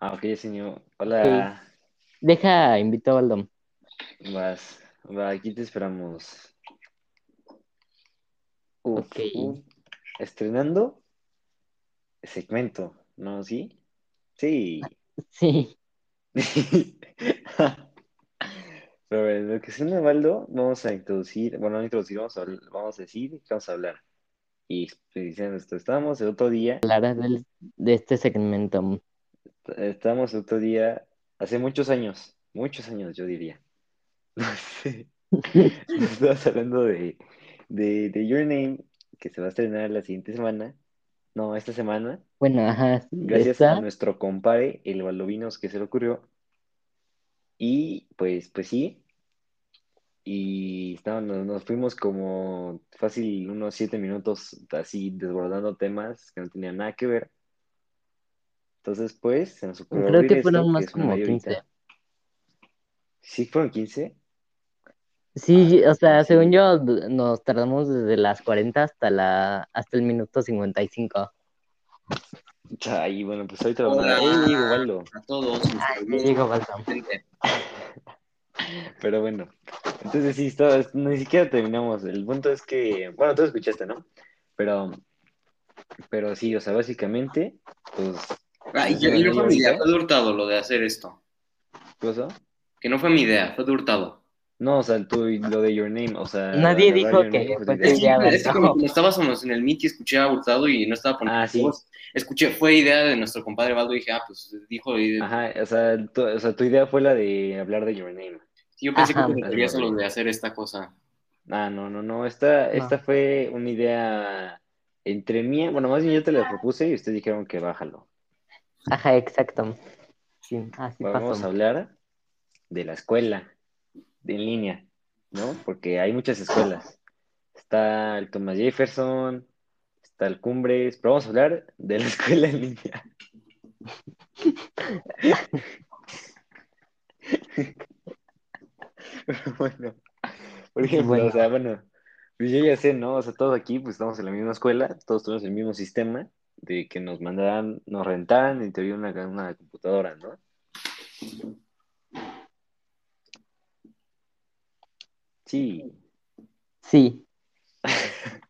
Ah, ok, señor. Hola. Deja, invito a Baldo. Vas. Va, aquí te esperamos. Uf, Ok. uf. Estrenando segmento, ¿no? ¿Sí? Sí. Sí, Pero en lo que suena Baldo, vamos a introducir, bueno, no introducir, vamos a, vamos a decir que vamos a hablar. Y diciendo esto, estábamos el otro día, hablarás del- de este segmento. Estábamos el otro día, hace muchos años, muchos años yo diría. No sé. Estabas hablando de, de, de Your Name, que se va a estrenar la siguiente semana. No, esta semana. Bueno, ajá, sí, Gracias a esta. nuestro compadre, el Baldovinos, que se le ocurrió. Y pues, pues sí. Y nos, nos fuimos como fácil unos siete minutos así desbordando temas que no tenían nada que ver. Entonces, pues, se nos ocurrió Creo que fueron esto, que más una como media 15. horita. ¿Sí fueron 15? Sí, o sea, Ah, sí. según yo, nos tardamos desde las 40 hasta la hasta el minuto 55. Ay, bueno, pues ahorita. ¡Ey, llegó Baldo! a todos. Ya llegó Baldo. Pero bueno, entonces sí, estaba- ni siquiera terminamos. El punto es que, bueno, tú escuchaste, ¿no? Pero, pero sí, o sea, básicamente, pues, Ay, yo- no fue mi idea, fue de Hurtado lo de hacer esto. ¿Qué pasó? Que no fue mi idea, fue de Hurtado. No, o sea, tú, lo de Your Name, o sea, Nadie dijo que Name, fue Es idea. es que como, como estábamos en el Meet y escuché a Hurtado y no estaba poniendo Ah, sí. voz, escuché, fue idea de nuestro compadre Baldo y dije, ah, pues dijo, y- Ajá, o sea, tu, o sea, tu idea fue la de hablar de Your Name. yo pensé Ajá. que te referías a lo de hacer esta cosa. Ah, no, no, no, esta, No. esta fue una idea entre mía, bueno, más bien yo te la propuse y ustedes dijeron que bájalo. Ajá, exacto. Sí, así Vamos a hablar de la escuela de en línea, ¿no? Porque hay muchas escuelas. Está el Thomas Jefferson, está el Cumbres, pero vamos a hablar de la escuela en línea. Pero bueno, por ejemplo, Bueno. o sea, bueno, pues yo ya sé, ¿no? O sea, todos aquí, pues estamos en la misma escuela, todos tenemos el mismo sistema de que nos mandaran, nos rentaran en teoría una, una computadora, ¿no? Sí. Sí,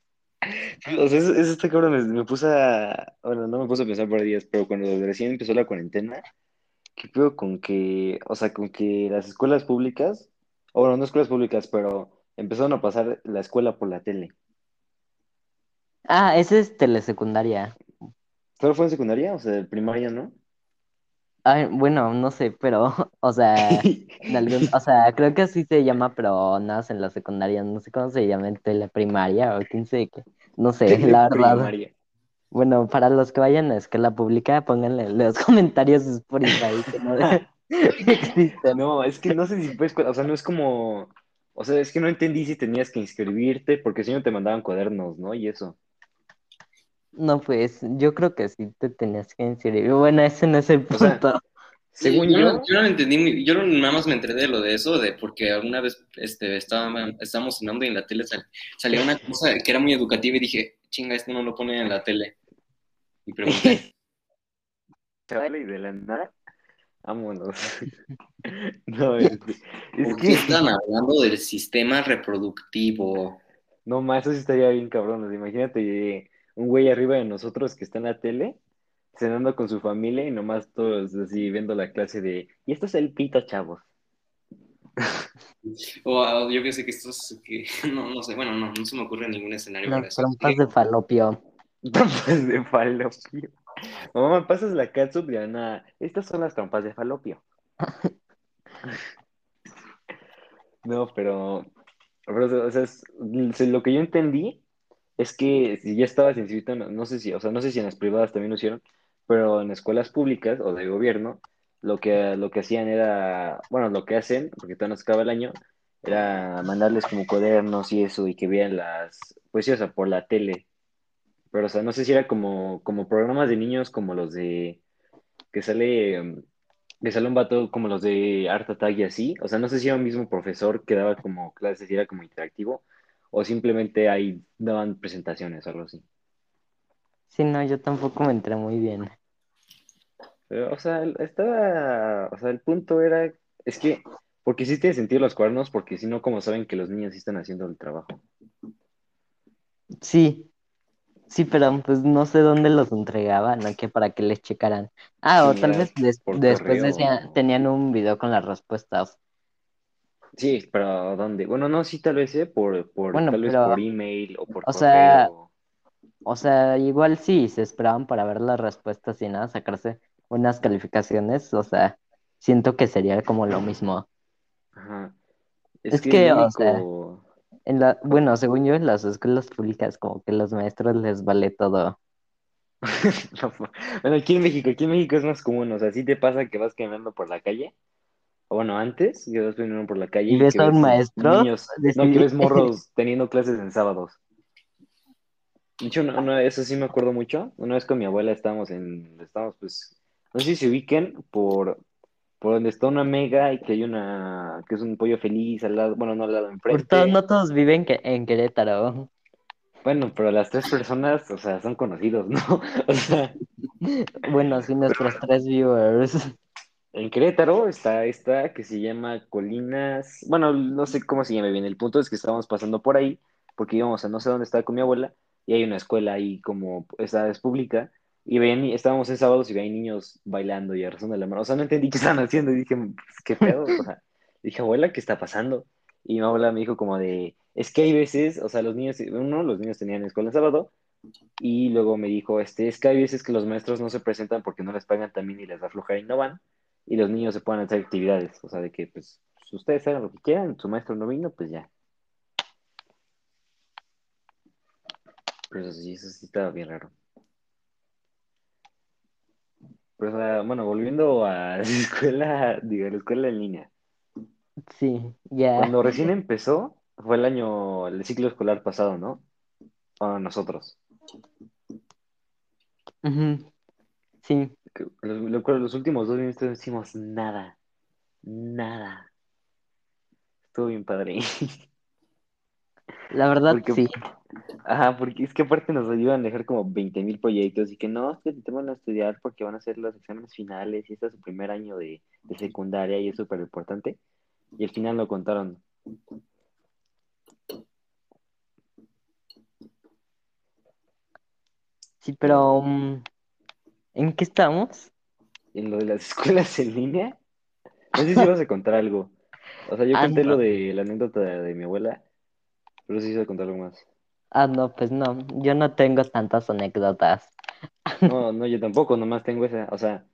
O sea, eso, eso está cabrón, me, me puse a, bueno, no me puse a pensar por días, pero cuando recién empezó la cuarentena, ¿qué pedo con que, o sea, con que las escuelas públicas, o bueno, no escuelas públicas, pero empezaron a pasar la escuela por la tele? Ah, esa es telesecundaria. ¿Solo fue en secundaria? O sea, en primaria, ¿no? Ay, bueno, no sé, pero, o sea, algún- o sea, creo que así se llama, pero nada en la secundaria, no sé cómo se llama en teleprimaria o quién sé qué, no sé, la verdad. Primaria. Bueno, para los que vayan a escuela pública, pónganle los comentarios de Spotify que no existen. No, es que no sé si escuela, o sea, no es como, o sea, es que no entendí si tenías que inscribirte, porque si no te mandaban cuadernos, ¿no? Y eso. No, pues, yo creo que sí te tenías que inscribir. Bueno, ese no es el O sea, punto. Según yo, yo, no, yo no lo entendí, yo no- nada más me enteré de lo de eso, de porque alguna vez este, estaba, estábamos cenando y en la tele sal- salía una cosa que era muy educativa y dije, chinga, esto no lo ponen en la tele. Y pregunté, y de la nada, vámonos. No, es, es ¿por qué que, están hablando del sistema reproductivo? no más, eso sí estaría bien cabrón. imagínate un güey arriba de nosotros que está en la tele, cenando con su familia y nomás todos así viendo la clase de, y esto es el pito, chavos. O yo que sé que esto es, que, no, no sé, bueno, no, no se me ocurre ningún escenario eso. trompas de falopio. Trompas de falopio. Mamá, pasas la catsup y Ana, estas son las trompas de falopio. No, pero, pero, o sea, es- lo que yo entendí es que si ya estabas inscrito, no, no sé si, o sea, no sé si en las privadas también lo hicieron, pero en escuelas públicas o de gobierno, lo que, lo que hacían era, bueno, lo que hacen, porque todavía no se acaba el año, era mandarles como cuadernos y eso, y que vean las, pues sí, o sea, por la tele. Pero, o sea, no sé si era como, como programas de niños como los de, que sale, um, que sale un vato como los de Art Attack y así. O sea, no sé si era un mismo profesor que daba como clases y era como interactivo, o simplemente ahí daban presentaciones o algo así. Sí, no, yo tampoco me entré muy bien. Pero, o sea, estaba, o sea, el punto era, es que, porque sí tiene sentido los cuernos, porque si no, como saben que los niños sí están haciendo el trabajo. Sí, sí, pero pues no sé dónde los entregaban, ¿no? Que para que les checaran. Ah, o tal vez des- después tenían un video con las respuestas. Sí, pero ¿dónde? Bueno, no, sí, tal vez, ¿eh? Por, por, Bueno, tal vez pero, por email o por o sea, correo. o sea, igual sí, se esperaban para ver las respuestas y nada, sacarse unas calificaciones, o sea, siento que sería como lo mismo. Ajá. Es Es que o sea, en la, bueno, según yo, en las escuelas públicas, como que los maestros les vale todo. No, Bueno, aquí en México, aquí en México es más común, o sea, sí te pasa que vas caminando por la calle, bueno, antes, que vas caminando por la calle Y ves a un maestro niños, no, que ves morros teniendo clases en sábados. De hecho, no, no, eso sí me acuerdo mucho. Una vez con mi abuela estábamos en, estábamos pues, no sé si se ubiquen por, por donde está una mega y que hay una, que es un pollo feliz al lado, bueno, no al lado, por todos, enfrente. no todos viven que- en Querétaro. Bueno, pero las tres personas, o sea, son conocidos, ¿no? O sea, Bueno, sí, nuestros tres viewers. En Querétaro está esta que se llama Colinas, bueno, no sé cómo se llama bien, el punto es que estábamos pasando por ahí, porque íbamos a no sé dónde estaba con mi abuela, y hay una escuela ahí como, esta es pública, y ven, estábamos en sábados y veía niños bailando y arrasando la mano, o sea, no entendí qué estaban haciendo, y dije, pues, ¿qué pedo? O sea, dije, abuela, ¿qué está pasando? Y mi abuela me dijo como de, es que hay veces, o sea, los niños, uno, los niños tenían escuela en sábado, y luego me dijo, este, es que hay veces que los maestros no se presentan porque no les pagan también y les da y no van, y los niños se pueden hacer actividades, o sea, de que, pues, si ustedes hagan lo que quieran, su maestro no vino, pues ya. Pero eso sí, eso sí estaba bien raro. Pero, o sea, bueno, volviendo a la escuela, digo, la escuela en línea. Sí, ya. Cuando recién empezó, fue el año, el ciclo escolar pasado, ¿no? Para nosotros. Ujú, Sí, Los, los últimos dos minutos no hicimos nada. Nada. Estuvo bien padre. la verdad Porque, sí. ajá, porque es que aparte nos ayudan a dejar como 20 mil proyectos y que no, es que te van a estudiar porque van a hacer los exámenes finales y este es su primer año de, de secundaria y es súper importante. Y al final lo contaron. Sí, pero mm, ¿en qué estamos? En lo de las escuelas en línea, no sé si vas a contar algo. O sea, yo Ah, conté no. lo de la anécdota de mi abuela, pero sí se contar algo más. Ah, no, pues no, yo no tengo tantas anécdotas. No, no, yo tampoco, nomás tengo esa. O sea,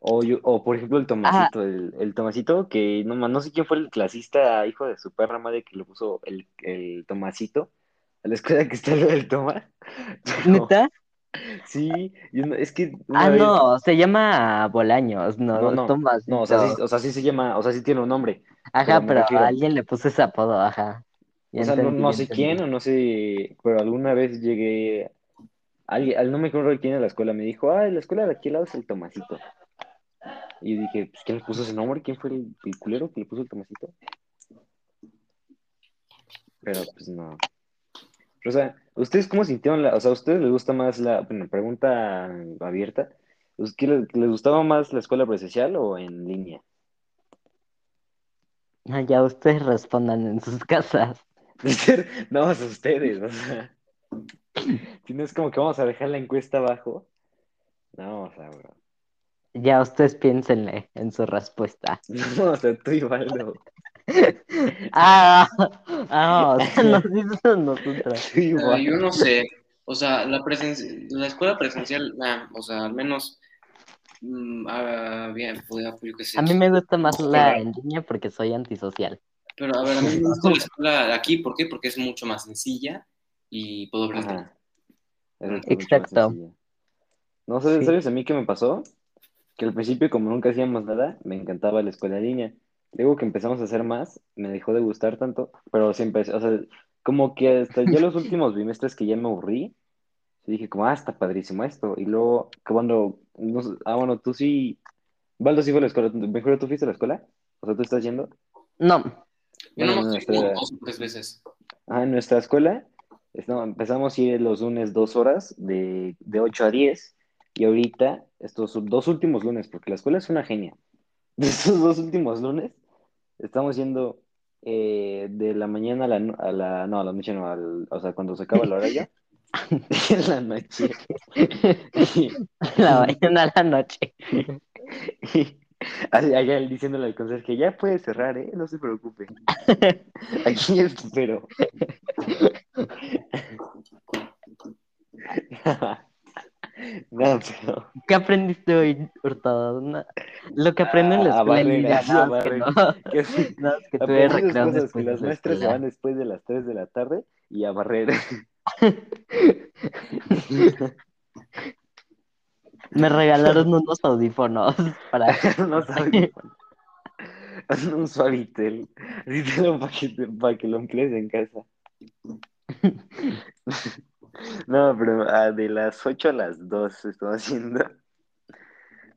o, yo, o por ejemplo el Tomasito, el, el Tomasito, que no, no sé quién fue el clasista, hijo de su perra madre, que le puso el, el Tomasito a la escuela que está lo del Tomás. Pero ¿neta? Sí, es que Ah, vez, no, se llama Bolaños, no, no, no, no, o sea, sí, Tomasito. o sea, sí se llama, o sea, sí tiene un nombre, pero Ajá, pero refiero, alguien le puso ese apodo, ajá. Ya o sea, no, entendí, no sé quién o no sé, pero alguna vez llegué, alguien, al- no me acuerdo quién de la escuela, me dijo, ah, la escuela de aquí al lado es el Tomasito. Y dije, pues, ¿quién le puso ese nombre? ¿Quién fue el, el culero que le puso el Tomasito? Pero pues no. O sea, ¿ustedes cómo sintieron la, o sea, ¿a ustedes les gusta más la, bueno, pregunta abierta, ¿Us- ¿qué les, les gustaba más la escuela presencial o en línea? Ya ustedes respondan en sus casas. No, a ustedes, o sea, si no es como que vamos a dejar la encuesta abajo. No, o sea, bro. Ya ustedes piénsenle en su respuesta. No, o sea, tú y Valdo. Ah, ah, o sea, nos Ah, yo no sé. O sea, la, presen- la escuela presencial, nah, o sea, al menos, mm, ah, bien, pues, yo qué sé. A mí me gusta más la Pero- en línea porque soy antisocial. Pero a ver, a mí me gusta la escuela aquí, ¿por qué? Porque es mucho más sencilla y puedo más Exacto. No, ¿sabes, Sí. ¿sabes a mí qué me pasó? Que al principio, como nunca hacíamos nada, me encantaba la escuela en línea. Luego que empezamos a hacer más, me dejó de gustar tanto, pero siempre, o sea, como que hasta ya los últimos bimestres que ya me aburrí, dije como, ah, está padrísimo esto. Y luego, cuando, no ah, bueno, tú sí, Valdo sí fue a la escuela, mejor tú fuiste a la escuela, o sea, tú estás yendo. No, Yo Bueno, no como nuestra, dos o tres veces. ah, en nuestra escuela, es- no, empezamos a ir los lunes dos horas, de, de 8 a 10, Y ahorita, estos dos últimos lunes, porque la escuela es una genia, de estos dos últimos lunes, estamos yendo eh, de la mañana a la, no- a la, no, a la noche no, al- o sea, cuando se acaba la hora ya, en la noche. La mañana a la noche. Allá diciéndole al conserje, ya puede cerrar, ¿eh? No se preocupe. Aquí espero. No, pero... ¿Qué aprendiste hoy, Hurtado? No, Lo que aprendo en la A- a escuela en barrer, línea, así, no, a que no. que es que tuve de las la maestras se van después de las 3 de la tarde y a barrer. Me regalaron unos audífonos para... no sabes. Un suavitel. Así te lo para que, para que lo emplees en casa. No, pero ah, de las 8 a las 2 estoy haciendo.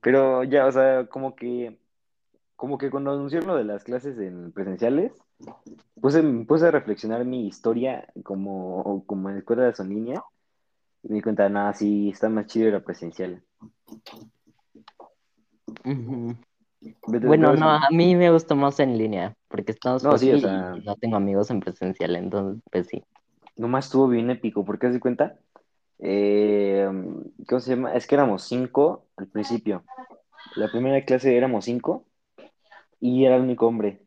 Pero ya, o sea, como que, como que cuando anunciaron lo de las clases en presenciales, puse, puse a reflexionar mi historia como, como en escuelas en línea. Y me di cuenta, nada, sí, está más chido la presencial. Ujú. Vete- Bueno, no, a mí me gustó más en línea, porque estamos No, sí, o sea- no tengo amigos en presencial, entonces, pues sí. Nomás estuvo bien épico, porque haz de cuenta, eh, ¿cómo se llama? Es que éramos cinco al principio. La primera clase éramos cinco y era el único hombre.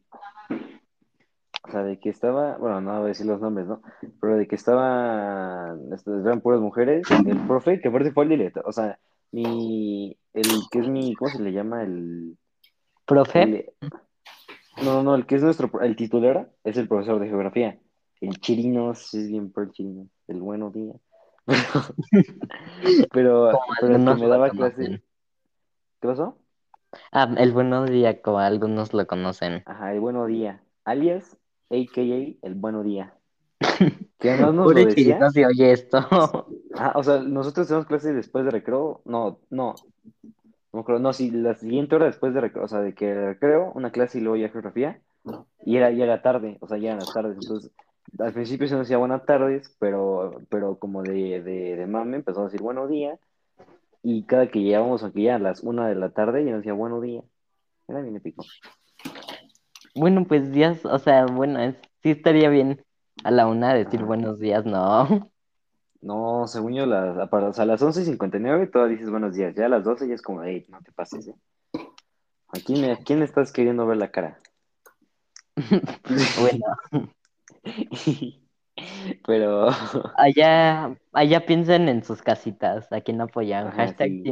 O sea, de que estaba, bueno, no voy a decir los nombres, ¿no? Pero de que estaba, eran puras mujeres, el profe, que aparte fue el director, o sea, mi, el que es mi, ¿cómo se le llama? El, ¿Profe? el- no, no, no, el que es nuestro, el titular es el profesor de geografía. El Chirinos, es bien por el Chirinos, el buenos días. Pero, pero, Como pero el que me daba clase, ¿qué pasó? Ah, el buenos días, como algunos lo conocen. Ajá, el bueno día, alias, a.k.a. el bueno día. Que además nos lo decía. si oye esto. Ajá, o sea, nosotros tenemos clase después de recreo, no, no, no no, sí, la siguiente hora después de recreo, o sea, de que recreo, una clase y luego ya geografía, y era, ya era tarde, o sea, ya eran las tardes, entonces, al principio se nos decía buenas tardes, pero, pero como de, de, de mame empezó a decir buenos días, y cada que llegábamos aquí ya a las una de la tarde, ya nos decía buenos días, era bien épico. Bueno, pues días, o sea, bueno, es- sí estaría bien a la una decir buenos días, ¿no? No, según yo, las, a para- o sea, a las 11.59 todavía dices buenos días, ya a las 12 ya es como, hey, no te pases, ¿eh? ¿A quién, a quién estás queriendo ver la cara? Bueno, Pero, allá, allá piensen en sus casitas, a quién apoyan. Ajá, Hashtag sí.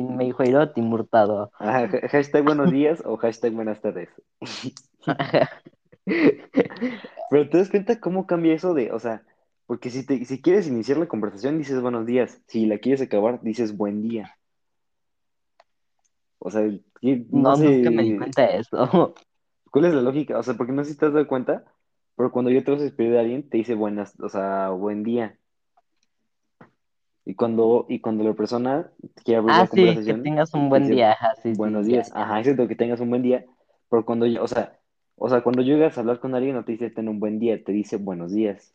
Hurtado. ajá, ha- hashtag buenos días o hashtag buenas tardes. Pero te das cuenta cómo cambia eso de, o sea, porque si, te, si quieres iniciar la conversación dices buenos días, si la quieres acabar dices buen día. O sea, no No, nunca me di sé, cuenta de eso. ¿cuál es la lógica? O sea, porque no sé si te has dado cuenta, pero cuando yo te vas a despedir de alguien te dice buenas, o sea, buen día. Y cuando, y cuando la persona quiere abrir Ah, la sí, que conversación, tengas un buen dice, día. Ajá, sí, Buenos ya, días. ya. Ajá, es cierto que tengas un buen día, pero cuando, yo- o sea, o sea, cuando llegas a hablar con alguien no te dice ten un buen día, te dice buenos días.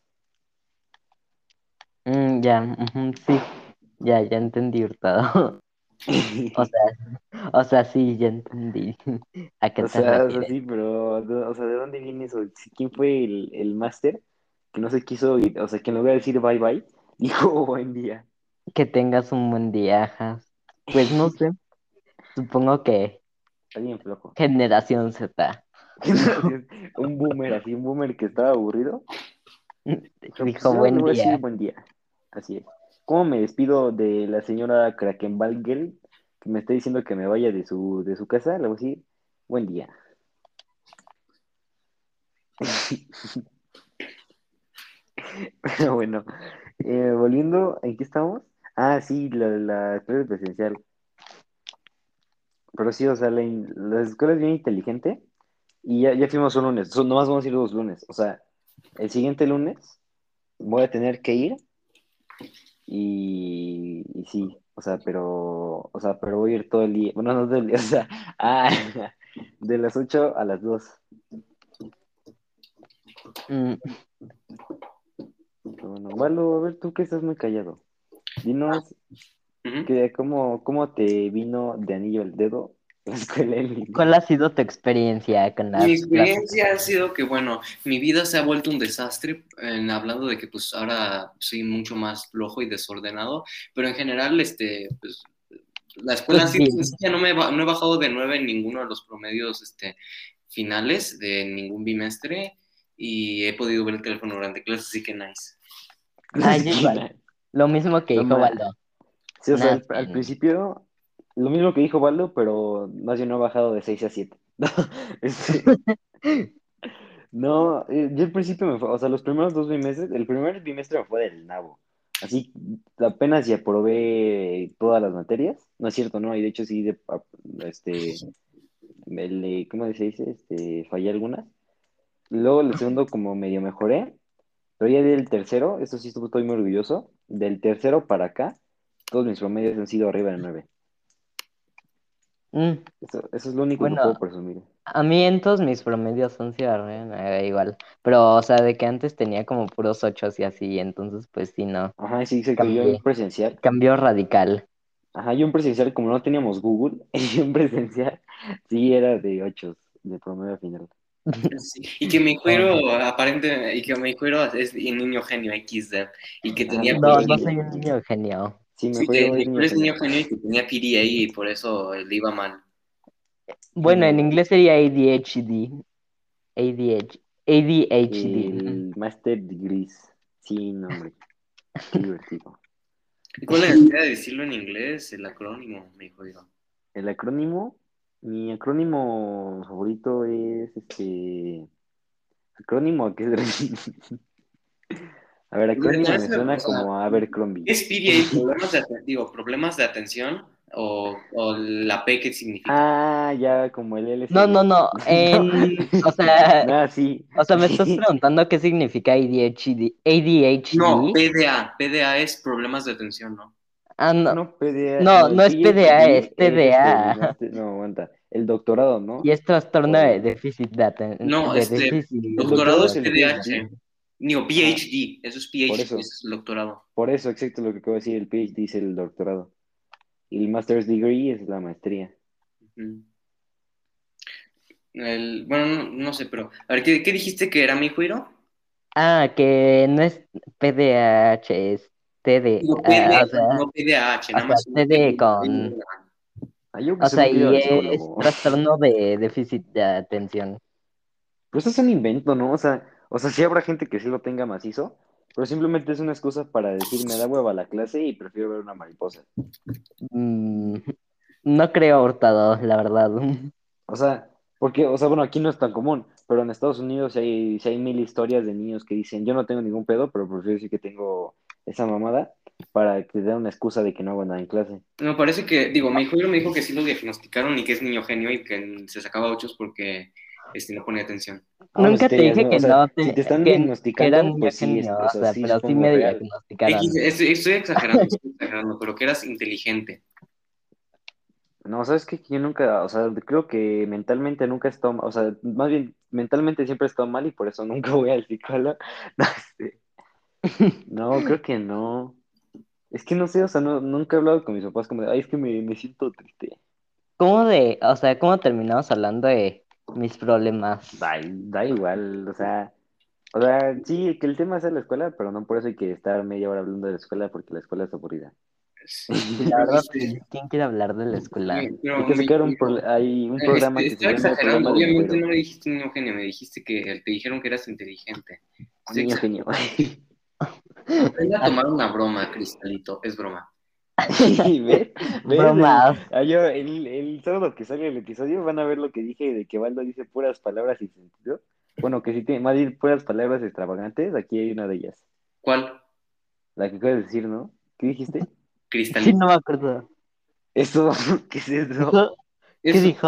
Mm, ya, sí, ya, ya entendí, Hurtado. O sea, o sea, sí, ya entendí a qué O sea, o sea, sí, pero, ¿de- o sea, ¿de dónde viene eso? ¿Quién fue el, el máster que no se quiso ir? O sea, que en lugar de decir bye bye, dijo buen día. Que tengas un buen día, ajá. Pues no sé, supongo que Está bien flojo. generación Z. Un boomer, así, un boomer que estaba aburrido. Dijo, pues, buen voy a decir día. buen día. Así es. ¿Cómo me despido de la señora Krakenbalgel que me está diciendo que me vaya de su, de su casa? Le voy a decir buen día. Pero bueno, eh, volviendo, ¿en qué estamos? Ah, sí, la, la clase presencial. Pero sí, o sea, la, la escuela es bien inteligente y ya, ya fuimos un lunes. So, nomás vamos a ir dos lunes. O sea, el siguiente lunes voy a tener que ir y, y sí, o sea, pero, o sea, pero voy a ir todo el día. Bueno, no todo el día, o sea, ah, de las 8 a las 2. Mm, bueno, Valo, a ver, tú que estás muy callado. Dinos. Ujú. que cómo, cómo te vino de anillo el dedo la escuela en línea. ¿Cuál ha sido tu experiencia con las Mi clases? experiencia ha sido que, bueno, mi vida se ha vuelto un desastre, en, hablando de que pues ahora soy mucho más flojo y desordenado, pero en general, este, pues, la escuela ha sido Bien. sencilla, no, me, no he bajado de nueve en ninguno de los promedios este, finales de ningún bimestre y he podido ver el teléfono durante clases, así que nice. Ah, yo igual. Lo mismo que No dijo Baldo. Sí, o sea, al, al principio, lo mismo que dijo Baldo, pero más bien no ha bajado de 6 a 7. Este, no, eh, yo al principio me fue, o sea, los primeros dos bimestres, el primer bimestre me fue del nabo. Así, apenas ya aprobé todas las materias. No es cierto, ¿no? Y de hecho sí, de, este, el, ¿cómo se dice? Este, fallé algunas. Luego el segundo como medio mejoré, pero ya del tercero, eso sí estoy muy orgulloso, del tercero para acá, todos mis promedios han sido arriba de 9. Mm, Eso, eso es lo único Bueno. que puedo presumir. A mí en todos mis promedios han sido arriba, eh, igual. Pero, o sea, de que antes tenía como puros ochos y así, entonces pues sí, no. Ajá, sí. Yo Cambié. en presencial, Cambio radical. ajá, yo en presencial, como no teníamos Google, yo en presencial sí era de 8 de promedio final. Sí, Y que mi cuero, aparente, y que mi cuero es un niño genio XD, y que tenía... Ah, No, no soy un niño genio. Sí, me Sí, fue que es niño niño genio y que tenía PDA y por eso le iba mal. Bueno, en Mm. inglés sería ADHD. ADH, ADHD. El Master Degrees. Sí, no, hombre. Qué divertido. ¿Y cuál es la necesidad de decirlo en inglés? El acrónimo, me dijo yo. El acrónimo, mi acrónimo favorito es este. Acrónimo que es. A ver, acrónimo me suena como a Abercrombie. ¿Qué es PDA? ¿Problemas de, aten- digo, ¿Problemas de atención? ¿O, o la P qué significa? Ah, ya, como el LSD. No, no, no. En, o sea, Ah, sí. o sea, me estás preguntando qué significa ADHD. ADHD. No, PDA. PDA es problemas de atención, ¿no? Ah, no. No, PDA. No, no es PDA, es este, TDA. el master- no, aguanta. El doctorado, ¿no? Y es trastorno Oh. de déficit de atención. No, este, Doctorado es PDH. Digo, PhD. Eso es PhD, Por eso. es el doctorado. Por eso, exacto lo que acabo de decir, el PhD es el doctorado. Y el master's degree es la maestría. El, bueno, no, no sé, pero. A ver, ¿qué, qué dijiste que era mi cuiro? Ah, que no es PDH, es TD. Digo, ah, PD, o sea, no PDH, nada más. TD con- Ah, yo que o sea, y es trastorno de déficit de atención. Eso es un invento, ¿no? O sea, o sea, sí habrá gente que sí lo tenga macizo, pero simplemente es una excusa para decir, me da hueva la clase y prefiero ver una mariposa. Mm, no creo Hurtado, la verdad. O sea, porque, o sea, bueno, aquí no es tan común, pero en Estados Unidos hay, sí hay mil historias de niños que dicen, yo no tengo ningún pedo, pero prefiero decir que tengo esa mamada para que te den una excusa de que no hago nada en clase. Me parece que, digo, mi cuiro me dijo que sí lo diagnosticaron y que es niño genio y que se sacaba ochos porque este, no ponía atención. Nunca te dije no, que o sea, no te, si te están que- que diagnosticando, pues sí, genio, es- o o sea, sea, sí, pero sí me diagnosticaron. Estoy, estoy exagerando, estoy exagerando, pero que eras inteligente. No, ¿sabes qué? Yo nunca, o sea, creo que mentalmente nunca he estado, ma- o sea, más bien, mentalmente siempre he estado mal y por eso nunca voy al psicólogo. No, no, creo que no. Es que no sé, o sea, no, nunca he hablado con mis papás como de, ay, es que me, me siento triste. ¿Cómo de, o sea, cómo terminamos hablando de mis problemas? Da, da igual, o sea, o sea, sí, que el tema sea la escuela, pero no por eso hay que estar media hora hablando de la escuela porque la escuela es aburrida. La verdad, sí, ¿quién quiere hablar de la escuela? Pero Hay que sacar un, pro- hay un Este, programa que se estoy llama exagerando, obviamente no me dijiste niño genio, me dijiste que te dijeron que eras inteligente. Exagerando. genio. Aprende a tomar una broma, Cristalito, es broma. ¿Ves? ¿Ves? Bromas. Ah, yo, el, el sábado que salga el episodio van a ver lo que dije de que Baldo dice puras palabras sin sentido. Bueno, que si tiene más bien puras palabras extravagantes, aquí hay una de ellas. ¿Cuál? La que acabas de decir, ¿no? ¿Qué dijiste? Sí, Cristalito. no me acuerdo. Eso, ¿qué es eso? ¿Qué Eso, dijo?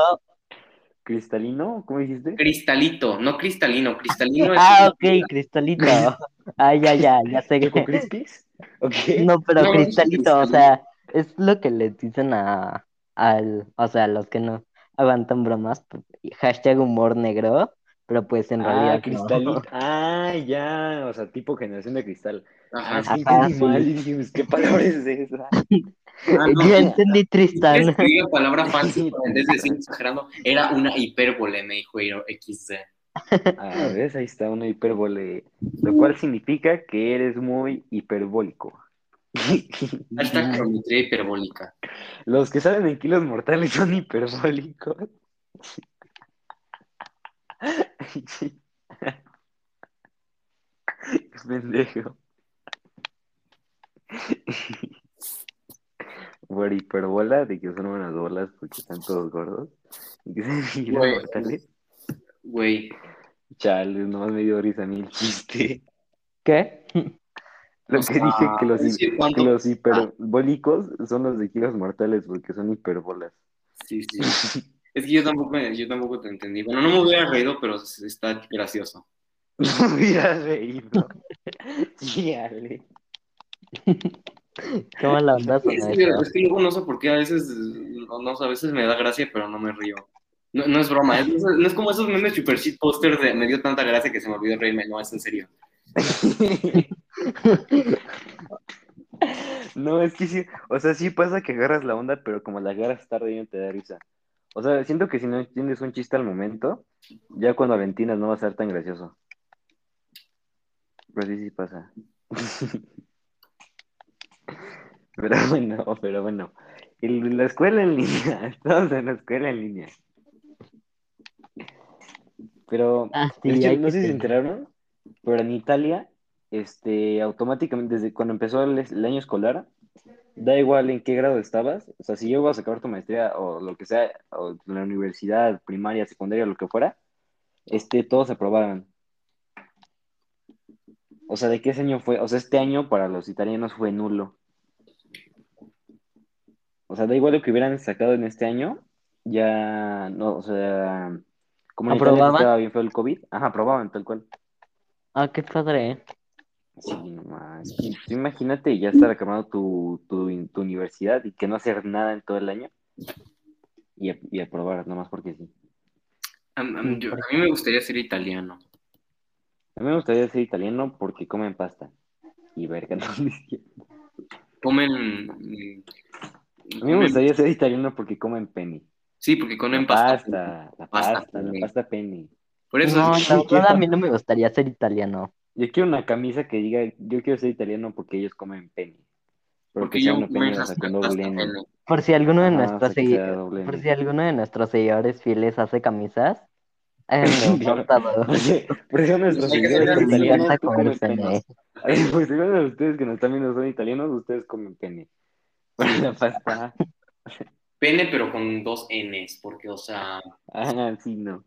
¿Cristalino? ¿Cómo dijiste? Cristalito, no cristalino. Cristalino es. Ah, ok, cristalito. Ah, ya, ya, ya sé ¿Choco que... Crispies? Ok. No, pero No, no es cristalito, o sea, es lo que le dicen a, al, o sea, a los que no aguantan bromas, pues, hashtag humor negro, pero pues en Ah, realidad no. cristalito. Ah, ya. O sea, tipo generación de cristal. Ajá. es que Ajá, entendí sí. mal ¿qué palabra es esa? Ah, no, Yo entendí Tristán. Escribí la palabra falsa, en vez de decir exagerando, era una hipérbole, me dijo XD. Ah, ¿ves? Ahí está una hipérbole, lo cual significa que eres muy hiperbólico. Hashtag cronometría hiperbólica. Los que saben en kilos mortales son hiperbólicos. Qué pendejo. Por hiperbola, de que son unas bolas porque están todos gordos. Y que Güey. mortales. Güey, Chale, nomás me dio risa a mí el chiste. ¿Qué? Lo O que sea, dije que los, hi- ¿cuánto? que los hiperbólicos son los de kilos mortales porque son hiperbolas. sí, sí. Es que yo tampoco, yo tampoco te entendí. Bueno, no me hubiera reído, pero está gracioso. No me hubieras reído. Chale. Qué mala onda Es que, eso. es que luego no sé por qué a veces, no, no sé, a veces me da gracia, pero no me río. No, no es broma, es, no es como esos memes super shit posters de me dio tanta gracia que se me olvidó reírme, no, es en serio. No, es que sí, o sea, sí pasa que agarras la onda, pero como la agarras tarde ya no te da risa. O sea, siento que si no tienes un chiste al momento, ya cuando aventinas no va a ser tan gracioso. Pero sí, sí pasa. Pero bueno, pero bueno. El- la escuela en línea, estamos en la escuela en línea. Pero Ah, sí, hecho, no sé si se enteraron, pero en Italia, este, automáticamente, desde cuando empezó el, el año escolar, da igual en qué grado estabas, o sea, si yo vas a acabar tu maestría o lo que sea, o la universidad, primaria, secundaria, lo que fuera, este, todos aprobaban. O sea, ¿de qué ese año fue? O sea, este año para los italianos fue nulo. O sea, da igual lo que hubieran sacado en este año, ya no, o sea, como en Italia ¿Aprobaban? estaba bien feo el COVID, ajá, aprobaban tal cual. Ah, qué padre. Sí, nomás. Imagínate ya estar acabando tu, tu, tu universidad y que no hacer nada en todo el año y, y aprobar, nomás porque sí. A, a- yo- a mí me gustaría ser italiano. A mí me gustaría ser italiano porque comen pasta y verga, no. Comen. A mí me comen- gustaría ser italiano porque comen penny. Sí, porque comen La pasta. pasta, la Pasta pasta, la penny. pasta penny. Por eso. No, es- la verdad a mí no me gustaría ser italiano. Yo quiero una camisa que diga, yo quiero ser italiano porque ellos comen penny. Porque yo penny comen pasta. Por si alguno de nuestros o sea, que sea segui- doble por si alguno de nuestros seguidores fieles hace camisas. Porque, por eso nuestros seguidores italianos, pene. penny. Pues si uno de ustedes que nos están viendo son italianos, ustedes comen pene. La pasta. Pene, pero con dos Ns, porque, o sea, Ah, sí, no.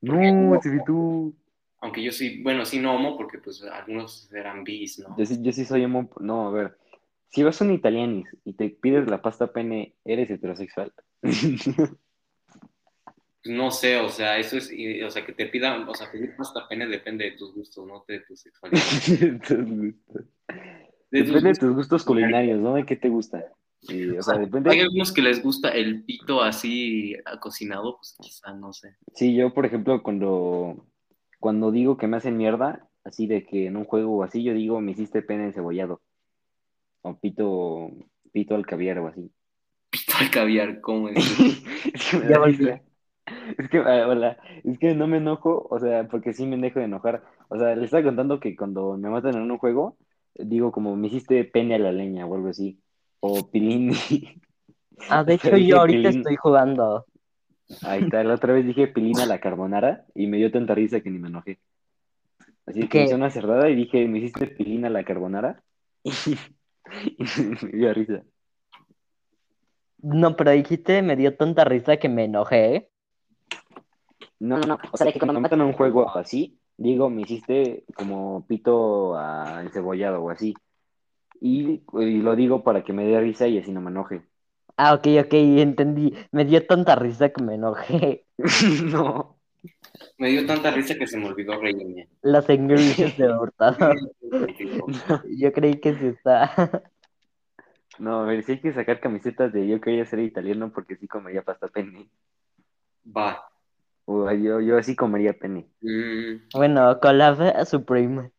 No, no. si tú. aunque yo sí, bueno, sí no homo, porque pues algunos eran bis, ¿no? Yo sí, yo sí soy homo. No, a ver. Si vas a un italianis y te pides la pasta pene, ¿eres heterosexual? Pues no sé, o sea, eso es, o sea, que te pidan, o sea, pedir pasta pene depende de tus gustos, no de tu sexualidad. Tus gustos. De Depende de tus gustos culinarios, ¿no? ¿De qué te gusta? Sí, o sea, Hay depende. algunos que les gusta el pito así cocinado, pues quizá, no sé. Sí, yo, por ejemplo, cuando, cuando digo que me hacen mierda, así de que en un juego o así, yo digo, me hiciste pene encebollado. O pito, pito al caviar o así. Pito al caviar, ¿cómo es? Es que me da risa. Es que, ah, hola, es que no me enojo, o sea, porque sí me dejo de enojar. O sea, le estaba contando que cuando me matan en un juego, digo como, me hiciste pene a la leña o algo así. O pilín. Ah, de hecho yo ahorita pilín. estoy jugando. Ahí está, la otra vez dije pilín a la carbonara y me dio tanta risa que ni me enojé. Así que ¿Qué? hice una cerrada y dije, ¿me hiciste pilín a la carbonara? Y, me dio risa. No, pero dijiste, me dio tanta risa que me enojé. No, no, no. O sea, de que cuando me matan en un juego así, digo, me hiciste como pito a encebollado o así. Y, y lo digo para que me dé risa y así no me enoje. Ah, ok, ok, entendí. Me dio tanta risa que me enojé. no. Me dio tanta risa que se me olvidó reírme. Las engruches de Hurtado. Yo creí que sí está. No, a ver, si hay que sacar camisetas de yo quería ser italiano porque sí comería pasta penne. Va. O yo, yo así comería penne. Mm, Bueno, collab Supreme.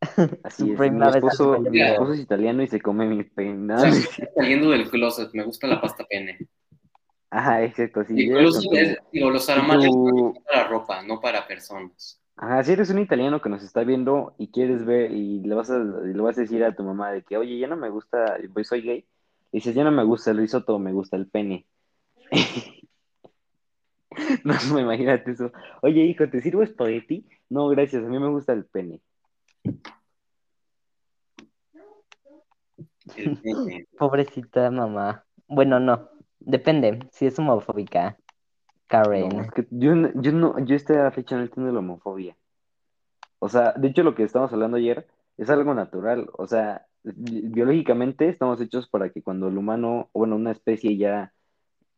Así es. Mi la vez esposo, mi pene. esposo es italiano y se come mi pene. Saliendo del closet, me gusta la pasta pene. Ajá, exacto. Sí, Y es, digo, los armarios tu- son para ropa, no para personas. Ajá, si eres un italiano que nos está viendo y quieres ver y le vas a, y le vas a decir a tu mamá de que, oye, ya no me gusta, pues soy gay, y dices, ya no me gusta el risotto, me gusta el pene. No, me imagínate eso. Oye, hijo, ¿te sirvo espagueti? No, gracias, a mí me gusta el pene. El pene. Pobrecita mamá. Bueno, no. Depende. Si es homofóbica. Karen. No, es que yo, no- yo no, yo a esta fecha no entiendo la homofobia. O sea, de hecho lo que estábamos hablando ayer es algo natural. O sea, bi- biológicamente estamos hechos para que cuando el humano, bueno, una especie ya,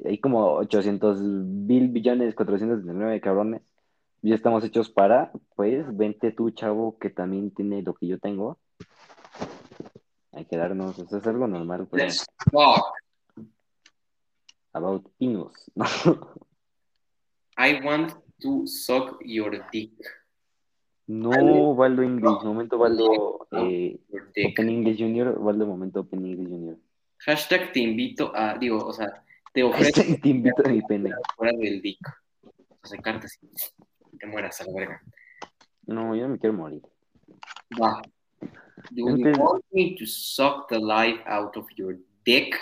hay como 800 mil billones, 469 cabrones, ya estamos hechos para, pues, vente tú, chavo, que también tiene lo que yo tengo. Hay que darnos, eso es algo normal, pero Let's talk. about pinos. I want to suck your dick. No, Valdo English, momento Valdo, eh. Open English Junior, Valdo momento Open English Junior. Hashtag te invito a, digo, o sea, te ofrezco Este, Te invito a mi pene. fuera del dick. O sea, cartas y te mueras a la verga. No, yo no me quiero morir. Va. Do you want me to suck the life out of your dick?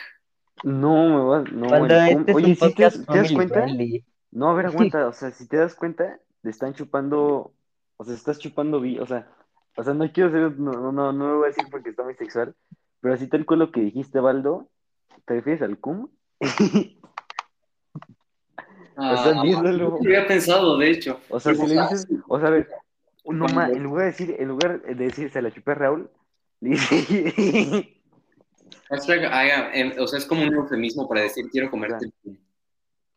No, me vas, no, Cuando el este Oye, ¿sí te, das- te das cuenta? friendly. No, a ver, aguanta, o sea, si te das cuenta, te están chupando, o sea, estás chupando, vi, o sea, o sea, no quiero ser, no, no, no, no lo voy a decir porque está muy sexual, pero así tal cual lo que dijiste, Valdo, ¿te refieres al cum? O sea, Ah, viéndolo. no lo había pensado, de hecho. O sea, si le o sea, dices, o sea, a ver, no Cuando- ma, en lugar de decir, en lugar de decir se la chupé a Raúl, le dice, o sea, es como un eufemismo para decir quiero comerte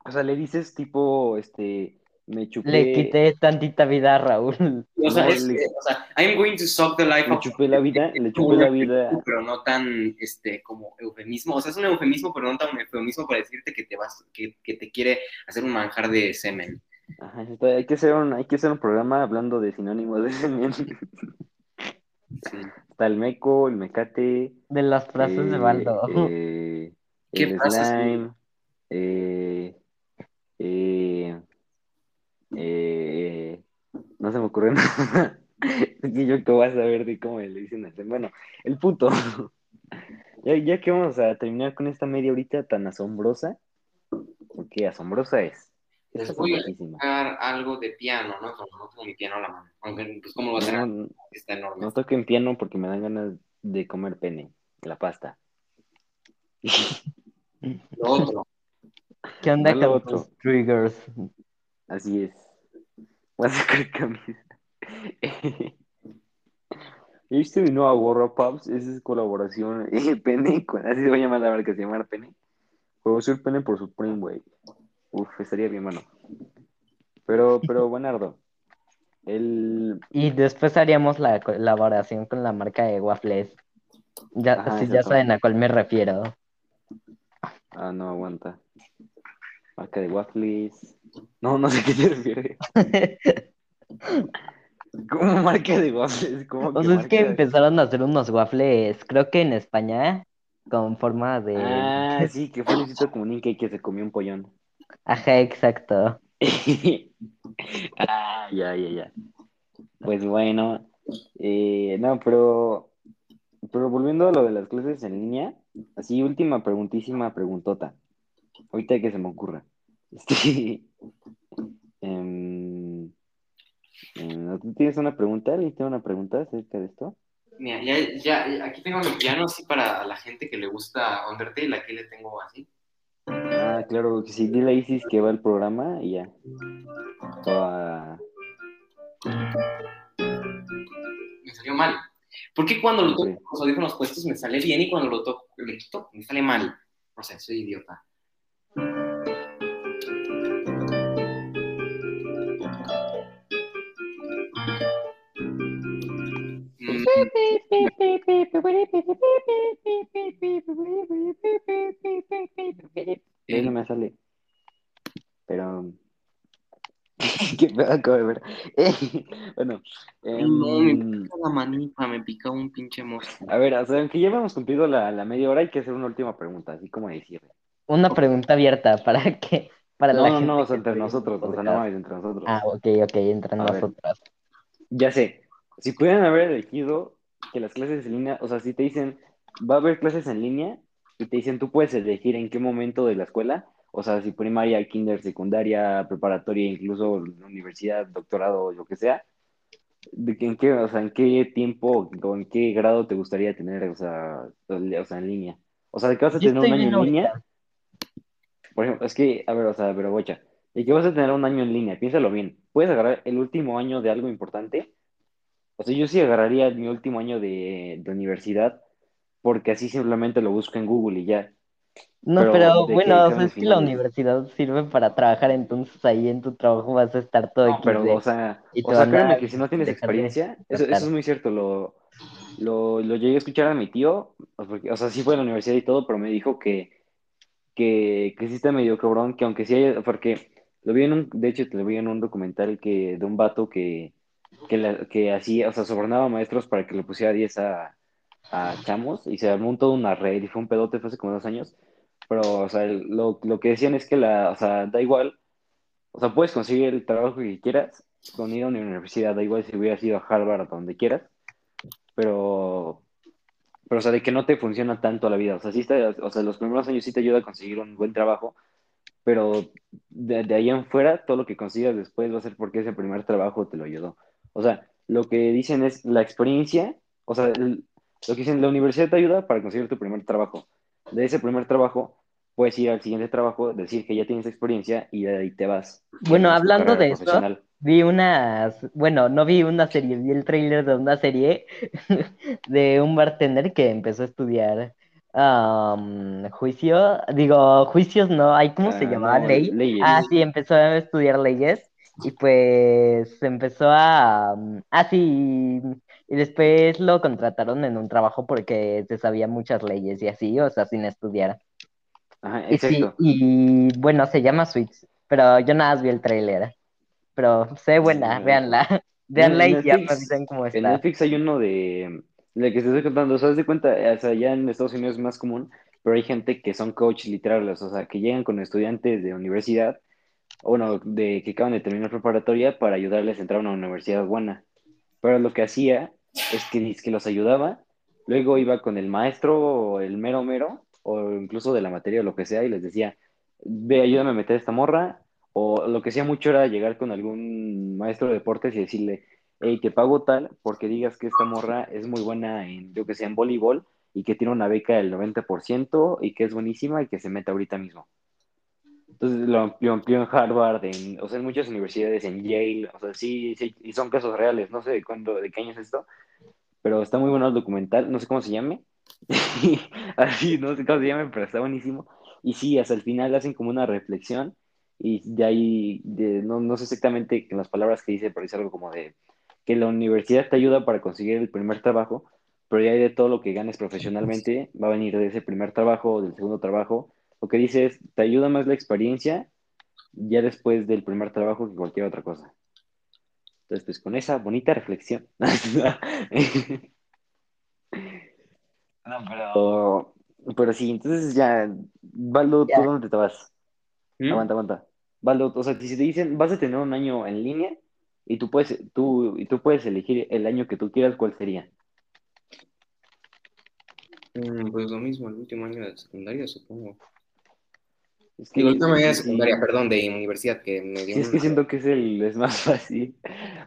o sea, le dices tipo, este, me chupé, Le quité tantita vida a Raúl. O sea, es, o sea, I'm going to suck the life le out chupé la vida, le chupé la vida, pero no tan este como eufemismo, o sea, es un eufemismo, pero no tan eufemismo para decirte que te vas que, que te quiere hacer un manjar de semen. Ajá, está- hay que hacer un, hay que hacer un programa hablando de sinónimos de semen. Sí. Está el meco, el mecate, De las frases de Baldo. eh, ¿Qué el frases? slime, eh, eh, eh, no se me ocurre nada. Que yo que voy a saber de cómo le dicen a Bueno, el puto. Ya, ya que vamos a terminar con esta media horita tan asombrosa, porque asombrosa es. Es Les voy a tocar algo de piano, ¿no? Como no tengo mi piano a la mano. Aunque, pues, ¿cómo lo a hacer? No, Está enorme. no toquen piano porque me dan ganas de comer pene, la pasta. Lo otro. ¿Qué onda con otro. triggers? Así es. Voy a sacar camisa. ¿Viste mi nueva gorra, Paps? Esa es colaboración eh, Pene, con- así se va a llamar la marca, se llama Pene. Puedo ser Pene por Supreme, güey. Uf, estaría bien, mano. Pero, pero, buenardo. El... Y después haríamos la colaboración con la marca de waffles. Ya, Ajá, sí, ya saben a cuál me refiero. Ah, no, aguanta. Marca de waffles. No, no sé a qué te refieres. ¿Cómo marca de waffles? ¿Cómo O sea, es que de- empezaron a hacer unos waffles, creo que en España, con forma de... Ah, sí, que fue Luisito Comunica y que se comió un pollón. Ajá, exacto. ah, ya, ya, ya. Pues bueno, eh, no, pero, pero volviendo a lo de las clases en línea, así última preguntísima preguntota, ahorita que se me ocurra. Este, em, em, ¿tú tienes una pregunta? ¿Alguien tiene una pregunta acerca de esto? Mira, ya, ya, aquí tengo mi piano así para la gente que le gusta Undertale, aquí le tengo así. Ah, claro, sí, dile a Isis que va el programa y ya. Va- Me salió mal. ¿Por qué cuando lo toco Sí. los audífonos puestos me sale bien y cuando lo toco, le quito, me sale mal? No sé, soy idiota. Ahí no me sale. Pero. ¿Qué pedo acabo de ver? bueno, No, me em, pica la manita, me pica un pinche mosco. a ver, o sea, aunque ya hemos cumplido la, la media hora, hay que hacer una última pregunta, así como decir. Una pregunta abierta para que para No, la no, gente no, o que sea, entre nosotros, o sea, no mames, entre nosotros. Ah, ok, ok, entre A ver. nosotras. Ya sé, si pudieran haber elegido que las clases en línea, o sea, si te dicen, va a haber clases en línea, y te dicen, tú puedes elegir en qué momento de la escuela, o sea, si primaria, kinder, secundaria, preparatoria, incluso universidad, doctorado, lo que sea, de que en qué, o sea, en qué tiempo o en qué grado te gustaría tener, o sea, o sea, en línea. O sea, de que vas a Yo tener un año en línea, por ejemplo, es que, a ver, o sea, pero bocha, de que vas a tener un año en línea, piénsalo bien. ¿Puedes agarrar el último año de algo importante? O sea, yo sí agarraría mi último año de, de universidad, porque así simplemente lo busco en Google y ya. No, Pero pero bueno, o sea, exámenes es que la universidad sirve para trabajar, entonces ahí en tu trabajo vas a estar todo No, pero, o sea, o sea, créeme que si no tienes experiencia, eso, es muy cierto, lo, lo, lo llegué a escuchar a mi tío, o porque- o sea, sí fue a la universidad y todo, pero me dijo que, que, que sí está medio cabrón, que aunque sí haya, porque lo vi en un, de hecho, te lo vi en un documental que, de un vato que, que, la- que hacía, o sea, sobornaba a maestros para que le pusiera 10 a, a chamos, y se armó toda una red, y fue un pedote, fue hace como dos años, pero, o sea, lo, lo que decían es que la, o sea, da igual, o sea, puedes conseguir el trabajo que quieras con ir a una universidad, da igual si hubieras ido a Harvard o donde quieras, pero, pero, o sea, de que no te funciona tanto la vida. O sea, sí está, o sea, los primeros años sí te ayuda a conseguir un buen trabajo, pero de, de ahí en fuera, todo lo que consigas después va a ser porque ese primer trabajo te lo ayudó. O sea, lo que dicen es la experiencia, o sea, el- lo que dicen, la universidad te ayuda para conseguir tu primer trabajo. De ese primer trabajo, puedes ir al siguiente trabajo, decir que ya tienes experiencia y de ahí te vas. Bueno, hablando de eso, vi unas, bueno, no vi una serie, vi el tráiler de una serie de un bartender que empezó a estudiar am, juicio, digo, juicios no, hay ¿cómo se Ah, llamaba? Ley. leyes. Ah, sí, empezó a estudiar leyes y pues empezó a, mm, ah, sí, y después lo contrataron en un trabajo porque se sabía muchas leyes y así, o sea, sin estudiar. Ajá, Y sí, exacto. y bueno, se llama Suits, pero yo nada más vi el tráiler. Pero sé buena, Mm, véanla. En y ya me Netflix, avisan cómo en está. Netflix hay uno de, de que te estoy contando, o sea, de cuenta, o sea, ya en Estados Unidos es más común, pero hay gente que son coach literales, o sea, que llegan con estudiantes de universidad, o bueno, de que acaban de terminar preparatoria para ayudarles a entrar a una universidad buena. Pero lo que hacía es que, es que los ayudaba, luego iba con el maestro o el mero mero, o incluso de la materia o lo que sea, y les decía, ve, ayúdame a meter esta morra, o lo que hacía mucho era llegar con algún maestro de deportes y decirle, hey, te pago tal porque digas que esta morra es muy buena en, yo que sé, en voleibol, y que tiene una beca del 90% y que es buenísima y que se mete ahorita mismo. Entonces lo amplió, amplió en Harvard, en, o sea, en muchas universidades, en Yale, o sea, sí, sí, y son casos reales, no sé de cuándo, de qué año es esto, pero está muy bueno el documental, no sé cómo se llame, así, no sé cómo se llame, pero está buenísimo, y sí, hasta el final hacen como una reflexión, y de ahí, de, no, no sé exactamente las palabras que dice, pero dice algo como de que la universidad te ayuda para conseguir el primer trabajo, pero ya de todo lo que ganes profesionalmente va a venir de ese primer trabajo del segundo trabajo, lo que dice es, te ayuda más la experiencia ya después del primer trabajo que cualquier otra cosa. Entonces, pues con esa bonita reflexión. no, pero, pero sí, entonces ya, Valdo, ¿tú Ya. dónde te vas? ¿Mm? Aguanta, aguanta. Valdo, o sea, si te dicen, vas a tener un año en línea y tú puedes, tú, y tú puedes elegir el año que tú quieras, ¿cuál sería? Mm, Pues lo mismo, el último año de secundaria, supongo. Es que, Digo, año de sí, secundaria, perdón, de universidad, que me dio Sí, es que siento que es el es más fácil.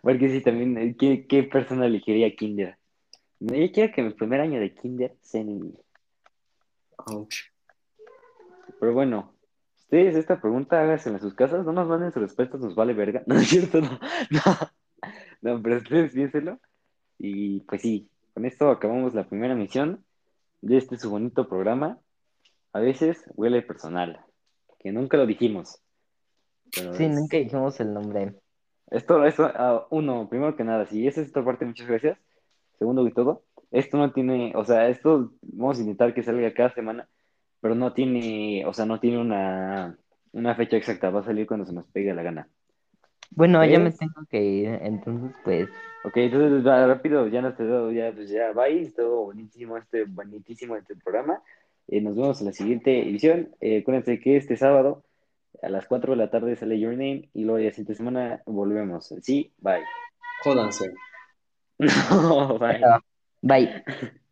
Porque sí, también, eh, ¿qué, qué persona elegiría Kinder? No, Yo quiero que mi primer año de Kinder sea en línea. Ouch. Pero bueno, ustedes esta pregunta háganse en sus casas, no nos manden sus respuestas, nos vale verga. No es cierto, no. No, no pero ustedes piénsenlo. Y pues sí, con esto acabamos la primera misión de este su bonito programa. A veces huele personal, que nunca lo dijimos. Pero Sí, es- nunca dijimos el nombre. Esto, esto, ah, uno, primero que nada, si esa es esta parte, muchas gracias. Segundo que todo, esto no tiene, o sea, esto vamos a intentar que salga cada semana, pero no tiene, o sea, no tiene una, una fecha exacta, va a salir cuando se nos pegue la gana. Bueno, ya me tengo que ir, entonces pues, Ok, entonces va rápido, ya nos quedó, ya, pues ya, bye, estuvo buenísimo este, buenísimo este programa. Eh, nos vemos en la siguiente edición. Eh, acuérdense que este sábado a las 4 de la tarde sale Your Name y luego ya la siguiente semana volvemos. Sí, bye. Jódanse. No, bye. bye.